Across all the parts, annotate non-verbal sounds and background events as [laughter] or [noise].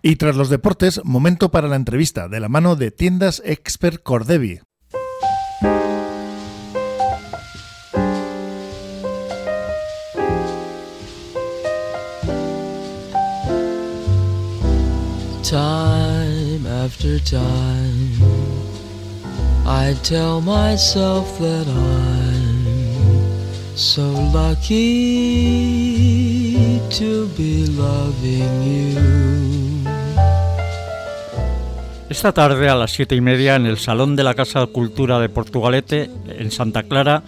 Y tras los deportes, momento para la entrevista de la mano de Tiendas Expert Cordevi. Time after time, I tell myself that I'm so lucky to be loving you. Esta tarde a las siete y media en el Salón de la Casa de Cultura de Portugalete, en Santa Clara,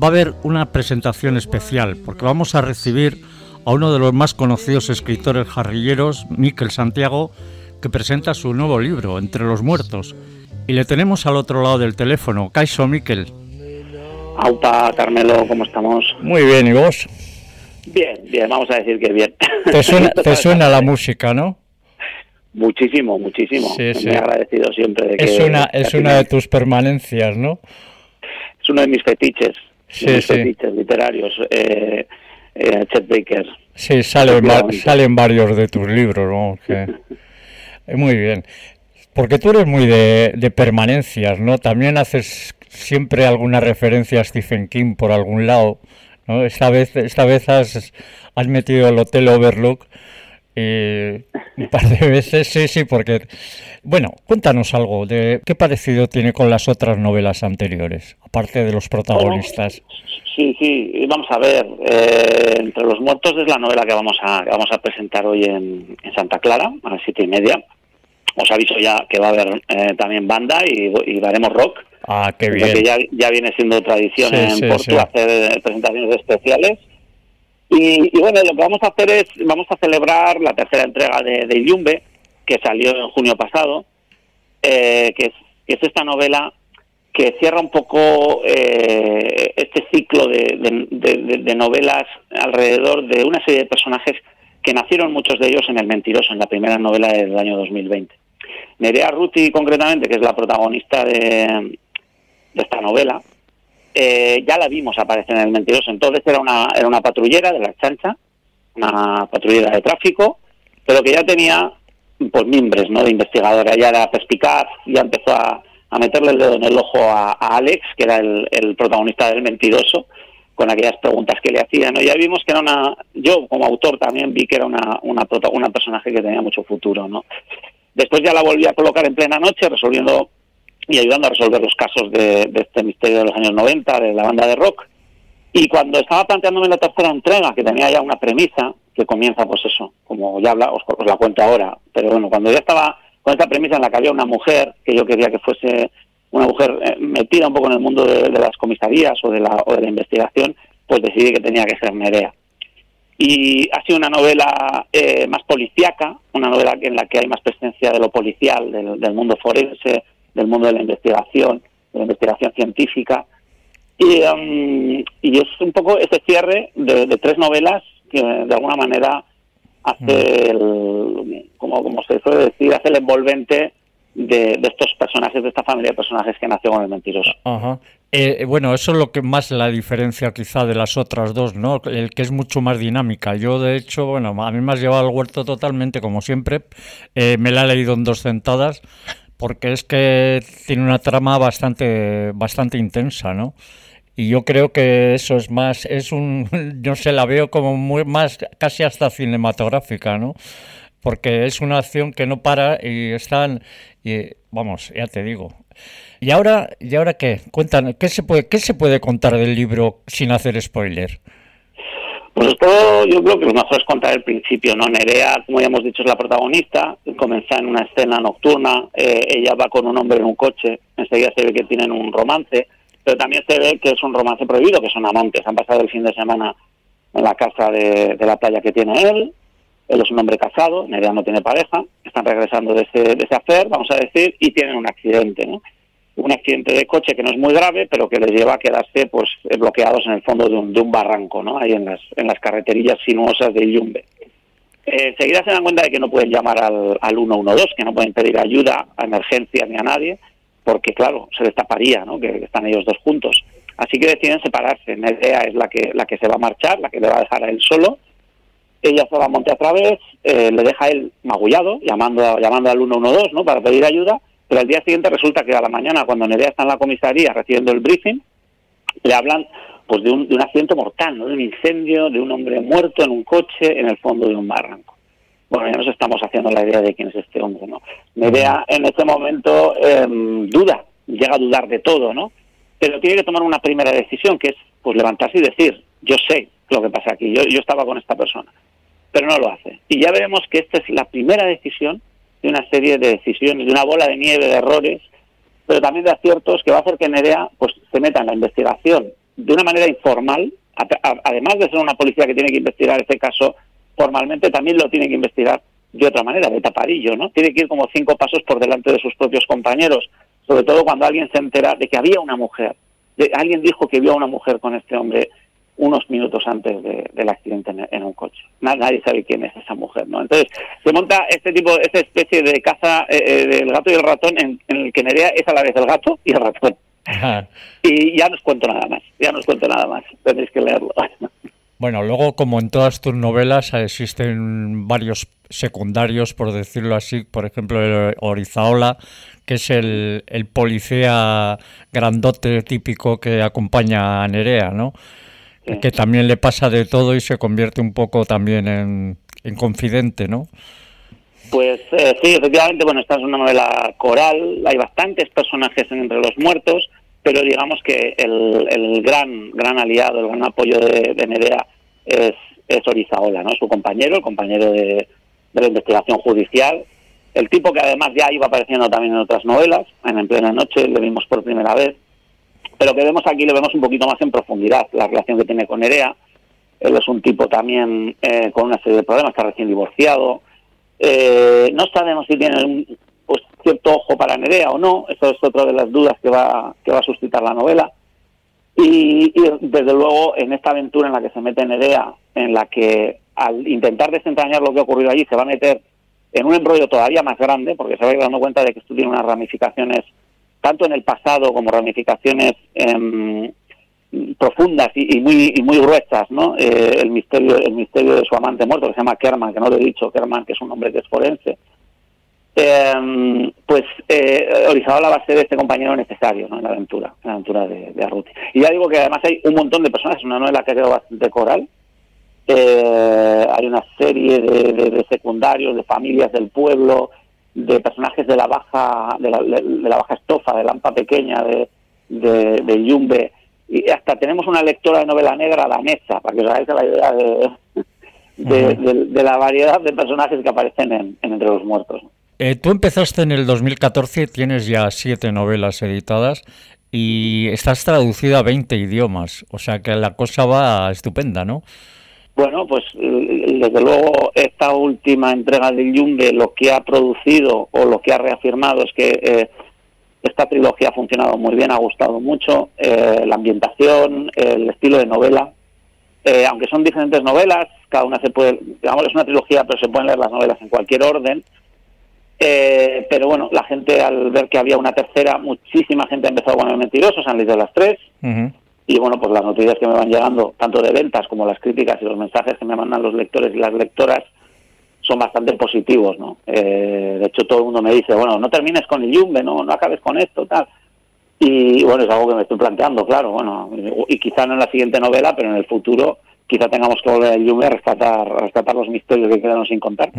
va a haber una presentación especial porque vamos a recibir a uno de los más conocidos escritores jarrilleros, Miquel Santiago, que presenta su nuevo libro, Entre los Muertos. Y le tenemos al otro lado del teléfono. Caixo Miquel. Aupa, Carmelo, ¿cómo estamos? Muy bien, ¿y vos? Bien, bien, vamos a decir que bien. Te suena, [laughs] te suena la música, ¿no? Muchísimo, muchísimo. Sí, sí. Me he agradecido siempre de que... Es una, es una de tus permanencias, ¿no? Es uno de mis fetiches. Sí, de mis fetiches literarios. Eh, eh, Chet Baker. Sí, salen, salen varios de tus libros, ¿no? Que- [laughs] Muy bien. Porque tú eres muy de, de permanencias, ¿no? También haces siempre alguna referencia a Stephen King por algún lado, ¿no? Esta vez, esta vez has, has metido el Hotel Overlook y un par de veces, sí, sí, porque... Bueno, cuéntanos algo de qué parecido tiene con las otras novelas anteriores, aparte de los protagonistas. Sí, sí, y vamos a ver. eh, Entre los muertos es la novela que vamos a, que vamos a presentar hoy en, en Santa Clara, a las siete y media. Os aviso ya que va a haber eh, también banda y, y daremos rock. Ah, qué Porque bien. ya, ya viene siendo tradición Sí, en sí, Porto sí. hacer eh, presentaciones especiales. Y, bueno, lo que vamos a hacer es, vamos a celebrar la tercera entrega de, de que salió en junio pasado, eh, que, es, que es esta novela que cierra un poco eh, este ciclo de novelas alrededor de una serie de personajes que nacieron muchos de ellos en El Mentiroso, en la primera novela del año 2020. Nerea Ruti, concretamente, que es la protagonista de, de esta novela, eh, ya la vimos aparecer en El Mentiroso. Entonces era una, era una patrullera de la chancha, una patrullera de tráfico, pero que ya tenía pues mimbres ¿no? de investigadora, ya era perspicaz, ya empezó a, a meterle el dedo en el ojo a, Alex, que era el, el protagonista del Mentiroso, con aquellas preguntas que le hacían. ¿no? Ya vimos que era una, yo como autor también vi que era una, una, una personaje que tenía mucho futuro. ¿no? Después ya la volví a colocar en plena noche, resolviendo y ayudando a resolver los casos de, de este misterio de los años 90, de la banda de rock. Y cuando estaba planteándome la tercera entrega, que tenía ya una premisa, que comienza, pues eso, como ya habla, os, os la cuento ahora, pero bueno, cuando ya estaba con esta premisa en la que había una mujer, que yo quería que fuese una mujer eh, metida un poco en el mundo de, las comisarías o de, la, o de la investigación, pues decidí que tenía que ser Nerea. Y ha sido una novela eh, más policíaca, una novela en la que hay más presencia de lo policial, del, del mundo forense, del mundo de la investigación, de la investigación científica. Y, um, y es un poco ese cierre de, de tres novelas que de alguna manera hace el, como, como se suele decir, hace el envolvente de, de estos personajes, de esta familia de personajes que nació con el mentiroso. Ajá. Eh, bueno, eso es lo que más la diferencia quizá de las otras dos, ¿no? El que es mucho más dinámica. Yo, de hecho, bueno, a mí me has llevado al huerto totalmente, como siempre. Eh, me la he leído en dos sentadas, porque es que tiene una trama bastante, bastante intensa, ¿no? Y yo creo que eso es más, es un, [laughs] yo se la veo como muy más, casi hasta cinematográfica, ¿no? Porque es una acción que no para y están, y, vamos, ya te digo. Y ahora, ¿y ahora qué? Cuéntanos, ¿qué se puede, qué se puede contar del libro sin hacer spoiler? Pues esto yo creo que lo mejor es contar el principio, ¿no? Nerea, como ya hemos dicho, es la protagonista, comienza en una escena nocturna, eh, ella va con un hombre en un coche, enseguida se ve que tienen un romance, pero también se ve que es un romance prohibido, que son amantes, han pasado el fin de semana en la casa de, de la playa que tiene él, él es un hombre casado, Nerea no tiene pareja, están regresando de ese, de ese hacer, vamos a decir, y tienen un accidente, ¿no? Un accidente de coche que no es muy grave, pero que les lleva a quedarse pues bloqueados en el fondo de un, de un barranco, ¿no? Ahí en las, en las carreterillas sinuosas de Yumbe. Eh, enseguida se dan cuenta de que no pueden llamar al, al 112, que no pueden pedir ayuda a emergencias ni a nadie, porque claro, se destaparía, ¿no? Que, están ellos dos juntos. Así que deciden separarse. Nerea es la que, la que se va a marchar, la que le va a dejar a él solo, ella se va a monte a través, eh, le deja él magullado, llamando, llamando al 112 ¿no? para pedir ayuda, pero al día siguiente resulta que a la mañana, cuando Nerea está en la comisaría recibiendo el briefing, le hablan pues de un, de un accidente mortal, ¿no? de un incendio, de un hombre muerto en un coche en el fondo de un barranco. Bueno, ya nos estamos haciendo la idea de quién es este hombre, ¿no? Nerea en este momento em, duda, llega a dudar de todo, ¿no? Pero tiene que tomar una primera decisión, que es pues levantarse y decir, yo sé lo que pasa aquí, yo, yo estaba con esta persona pero no lo hace. Y ya veremos que esta es la primera decisión de una serie de decisiones, de una bola de nieve de errores, pero también de aciertos que va a hacer que Nerea pues, se meta en la investigación de una manera informal, además de ser una policía que tiene que investigar este caso formalmente, también lo tiene que investigar de otra manera, de taparillo, ¿no? Tiene que ir como cinco pasos por delante de sus propios compañeros, sobre todo cuando alguien se entera de que había una mujer, de, alguien dijo que vio a una mujer con este hombre unos minutos antes del accidente en, un coche. Nadie sabe quién es esa mujer, ¿no? Entonces se monta este tipo, esta especie de caza eh, eh, del gato y el ratón en, el que Nerea es a la vez el gato y el ratón. Y ya no os cuento nada más, ya no os cuento nada más, tenéis que leerlo. [laughs] Bueno, luego como en todas tus novelas existen varios secundarios, por decirlo así, por ejemplo Orizaola, que es el, el policía grandote típico que acompaña a Nerea, ¿no? Que también le pasa de todo y se convierte un poco también en, confidente, ¿no? Pues eh, sí, efectivamente, bueno, esta es una novela coral, hay bastantes personajes entre los muertos, pero digamos que el, gran gran aliado, el gran apoyo de, de es, es Orizaola, ¿no? Su compañero, el compañero de, de la investigación judicial, el tipo que además ya iba apareciendo también en otras novelas, en En plena noche le vimos por primera vez, pero que vemos aquí, lo vemos un poquito más en profundidad, la relación que tiene con Nerea. Él es un tipo también eh, con una serie de problemas, está recién divorciado. Eh, no sabemos si tiene un pues, cierto ojo para Nerea o no, eso es otra de las dudas que va, que va a suscitar la novela. Y, desde luego en esta aventura en la que se mete Nerea, en la que al intentar desentrañar lo que ha ocurrido allí se va a meter en un embrollo todavía más grande, porque se va a ir dando cuenta de que esto tiene unas ramificaciones tanto en el pasado como ramificaciones em, profundas y, muy muy gruesas, ¿no? Eh, el misterio el misterio de su amante muerto que se llama Kerman, que no lo he dicho, Kerman, que es un hombre que es forense. Em, pues eh, Orizaola va a ser este compañero necesario ¿no? en la aventura, en la aventura de, de Arruti. Y ya digo que además hay un montón de personas, una novela que quedado bastante coral. Eh, hay una serie de, de, secundarios, de familias del pueblo, de personajes de la baja de la, de la baja estofa, de Lampa Pequeña, de, de, Yumbe, y hasta tenemos una lectora de novela negra danesa, para que os hagáis la idea de, de, la variedad de personajes que aparecen en, Entre los Muertos. Eh, tú empezaste en el 2014, tienes ya siete novelas editadas y estás traducida a 20 idiomas, o sea que la cosa va estupenda, ¿no? Bueno, pues desde luego esta última entrega de Yumbe lo que ha producido o lo que ha reafirmado es que eh, esta trilogía ha funcionado muy bien, ha gustado mucho, eh, la ambientación, el estilo de novela, eh, aunque son diferentes novelas, cada una se puede, digamos, es una trilogía, pero se pueden leer las novelas en cualquier orden. pero bueno, la gente al ver que había una tercera, muchísima gente ha empezado con el mentiroso, se han leído las tres. Y bueno, pues las noticias que me van llegando, tanto de ventas como las críticas y los mensajes que me mandan los lectores y las lectoras, son bastante positivos, ¿no? Eh, de hecho, todo el mundo me dice, bueno, no termines con el Yumbe, no, no acabes con esto, tal. Y bueno, es algo que me estoy planteando, claro, bueno, y quizá no en la siguiente novela, pero en el futuro quizá tengamos que volver al Yume a rescatar, rescatar los misterios que quedaron sin contar.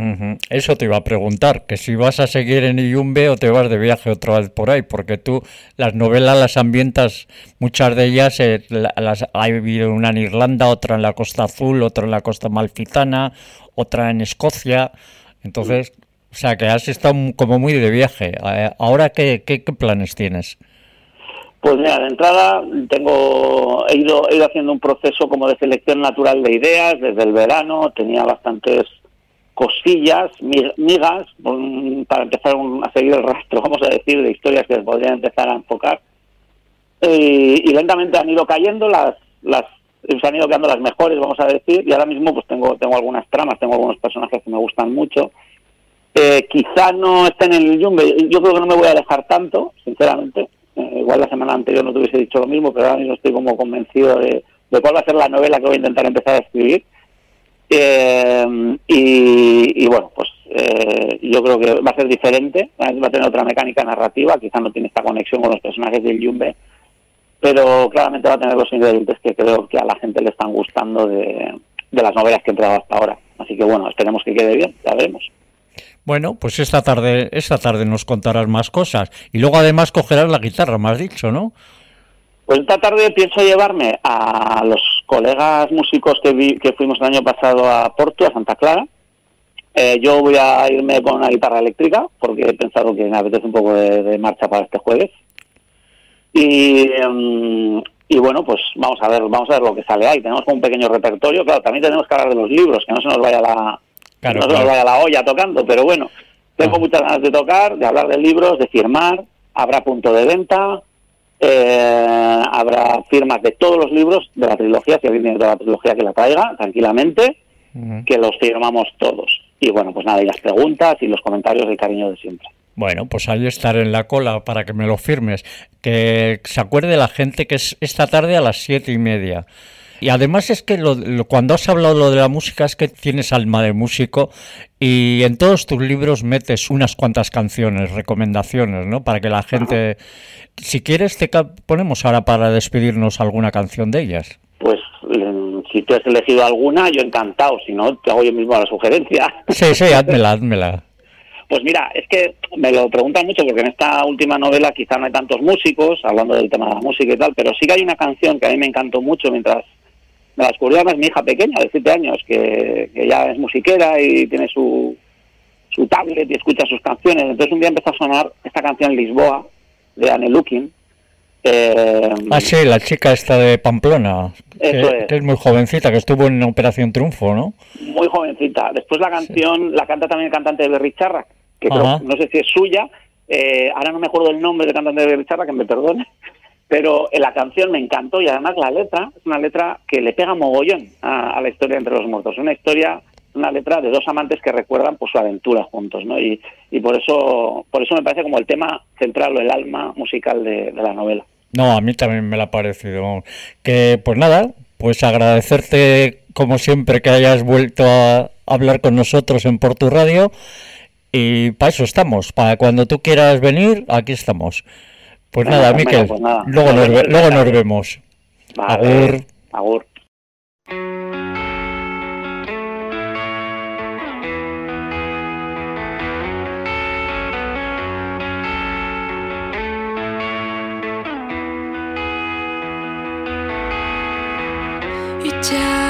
Eso te iba a preguntar, que si vas a seguir en Yumbe o te vas de viaje otra vez por ahí, porque tú las novelas las ambientas, muchas de ellas eh, las, hay una en Irlanda, otra en la Costa Azul, otra en la Costa Malfitana, otra en Escocia, entonces, o sea que has estado como muy de viaje. Eh, ahora, ¿qué, qué, qué planes tienes? Pues mira, de entrada tengo, he ido, he ido haciendo un proceso como de selección natural de ideas desde el verano, tenía bastantes cosillas, migas, para empezar a seguir el rastro, [laughs] vamos a decir, de historias que podrían empezar a enfocar. Y, lentamente han ido cayendo las, las, se han ido quedando las mejores, vamos a decir, y ahora mismo pues tengo, tengo algunas tramas, tengo algunos personajes que me gustan mucho. Eh, quizá no estén en el Jumbe, yo creo que no me voy a dejar tanto, sinceramente, eh, igual la semana anterior no te hubiese dicho lo mismo, pero ahora mismo estoy como convencido de, cuál va a ser la novela que voy a intentar empezar a escribir. Eh, y, bueno, pues eh, yo creo que va a ser diferente, va a tener otra mecánica narrativa, quizá no tiene esta conexión con los personajes del Yumbe, pero claramente va a tener los ingredientes que creo que a la gente le están gustando de, de las novelas que he entrado hasta ahora. Así que bueno, esperemos que quede bien, ya veremos. Bueno, pues esta tarde, esta tarde nos contarás más cosas. Y luego además cogerás la guitarra, me has dicho, ¿no? Pues esta tarde pienso llevarme a los colegas músicos que, vi, que fuimos el año pasado a Porto, a Santa Clara. Eh, yo voy a irme con una guitarra eléctrica porque he pensado que me apetece un poco de, marcha para este jueves. Y, um, y bueno, pues vamos a ver, vamos a ver lo que sale ahí. Tenemos un pequeño repertorio, claro, también tenemos que hablar de los libros, que no se nos vaya la, claro, no nos vaya la olla tocando, pero bueno, tengo ah. muchas ganas de tocar, de hablar de libros, de firmar, habrá punto de venta, eh, habrá firmas de todos los libros de la trilogía, si alguien tiene toda la trilogía que la traiga, tranquilamente, uh -huh. que los firmamos todos. Y bueno, pues nada, y las preguntas y los comentarios del cariño de siempre. Bueno, pues ahí estaré en la cola para que me lo firmes. Que se acuerde la gente que es esta tarde a las siete y media. Y además es que lo, lo, cuando has hablado lo de la música es que tienes alma de músico y en todos tus libros metes unas cuantas canciones, recomendaciones, ¿no? Para que la gente... Ajá. Si quieres, te ponemos ahora para despedirnos alguna canción de ellas. Pues si tú has elegido alguna, yo encantado. Si no, te hago yo mismo la sugerencia. Sí, sí, házmela, házmela. Pues mira, es que me lo preguntan mucho porque en esta última novela quizá no hay tantos músicos, hablando del tema de la música y tal, pero sí que hay una canción que a mí me encantó mucho mientras me la descubrió además mi hija pequeña de 7 años, que, que, ya es musiquera y tiene su, su tablet y escucha sus canciones. Entonces un día empezó a sonar esta canción Lisboa de Anne Looking. Eh, ah, sí, la chica esta de Pamplona, que es. que, es. muy jovencita, que estuvo en Operación Triunfo, ¿no? Muy jovencita. Después la canción sí. la canta también el cantante de Berry Charra, que creo, no sé si es suya, eh, ahora no me acuerdo el nombre del cantante de Berry Charra, que me perdone, pero la canción me encantó y además la letra es una letra que le pega mogollón a, la historia entre los muertos. Una historia una letra de dos amantes que recuerdan pues su aventura juntos, ¿no? Y, y por eso por eso me parece como el tema central o el alma musical de, la novela. No, a mí también me la ha parecido. Que pues nada, pues agradecerte como siempre que hayas vuelto a hablar con nosotros en Porto Radio y para eso estamos, para cuando tú quieras venir, aquí estamos. Pues nada, nada Miquel, pues nada. luego, nos, luego nos vemos. Vale. Agur. Agur. Itxasoak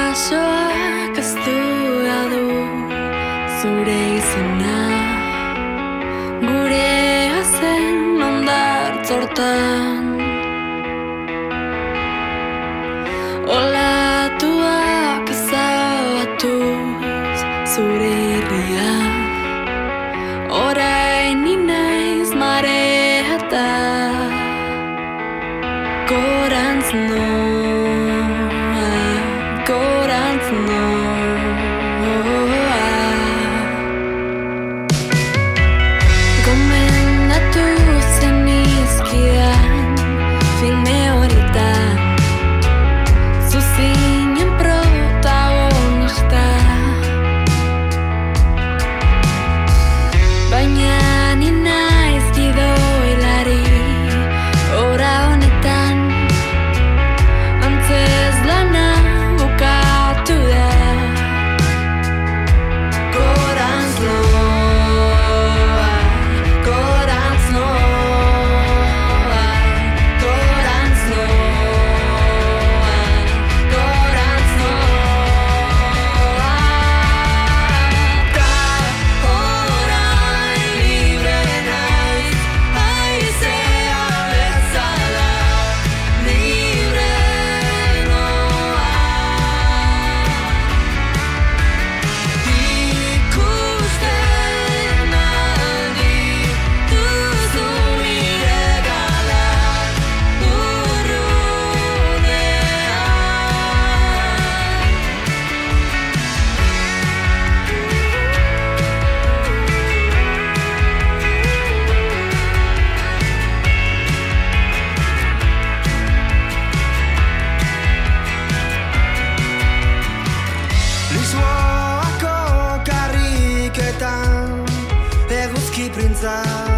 zortan Olatuak ezabatuz zure irria Orain inaiz mareata Gorantz noa inside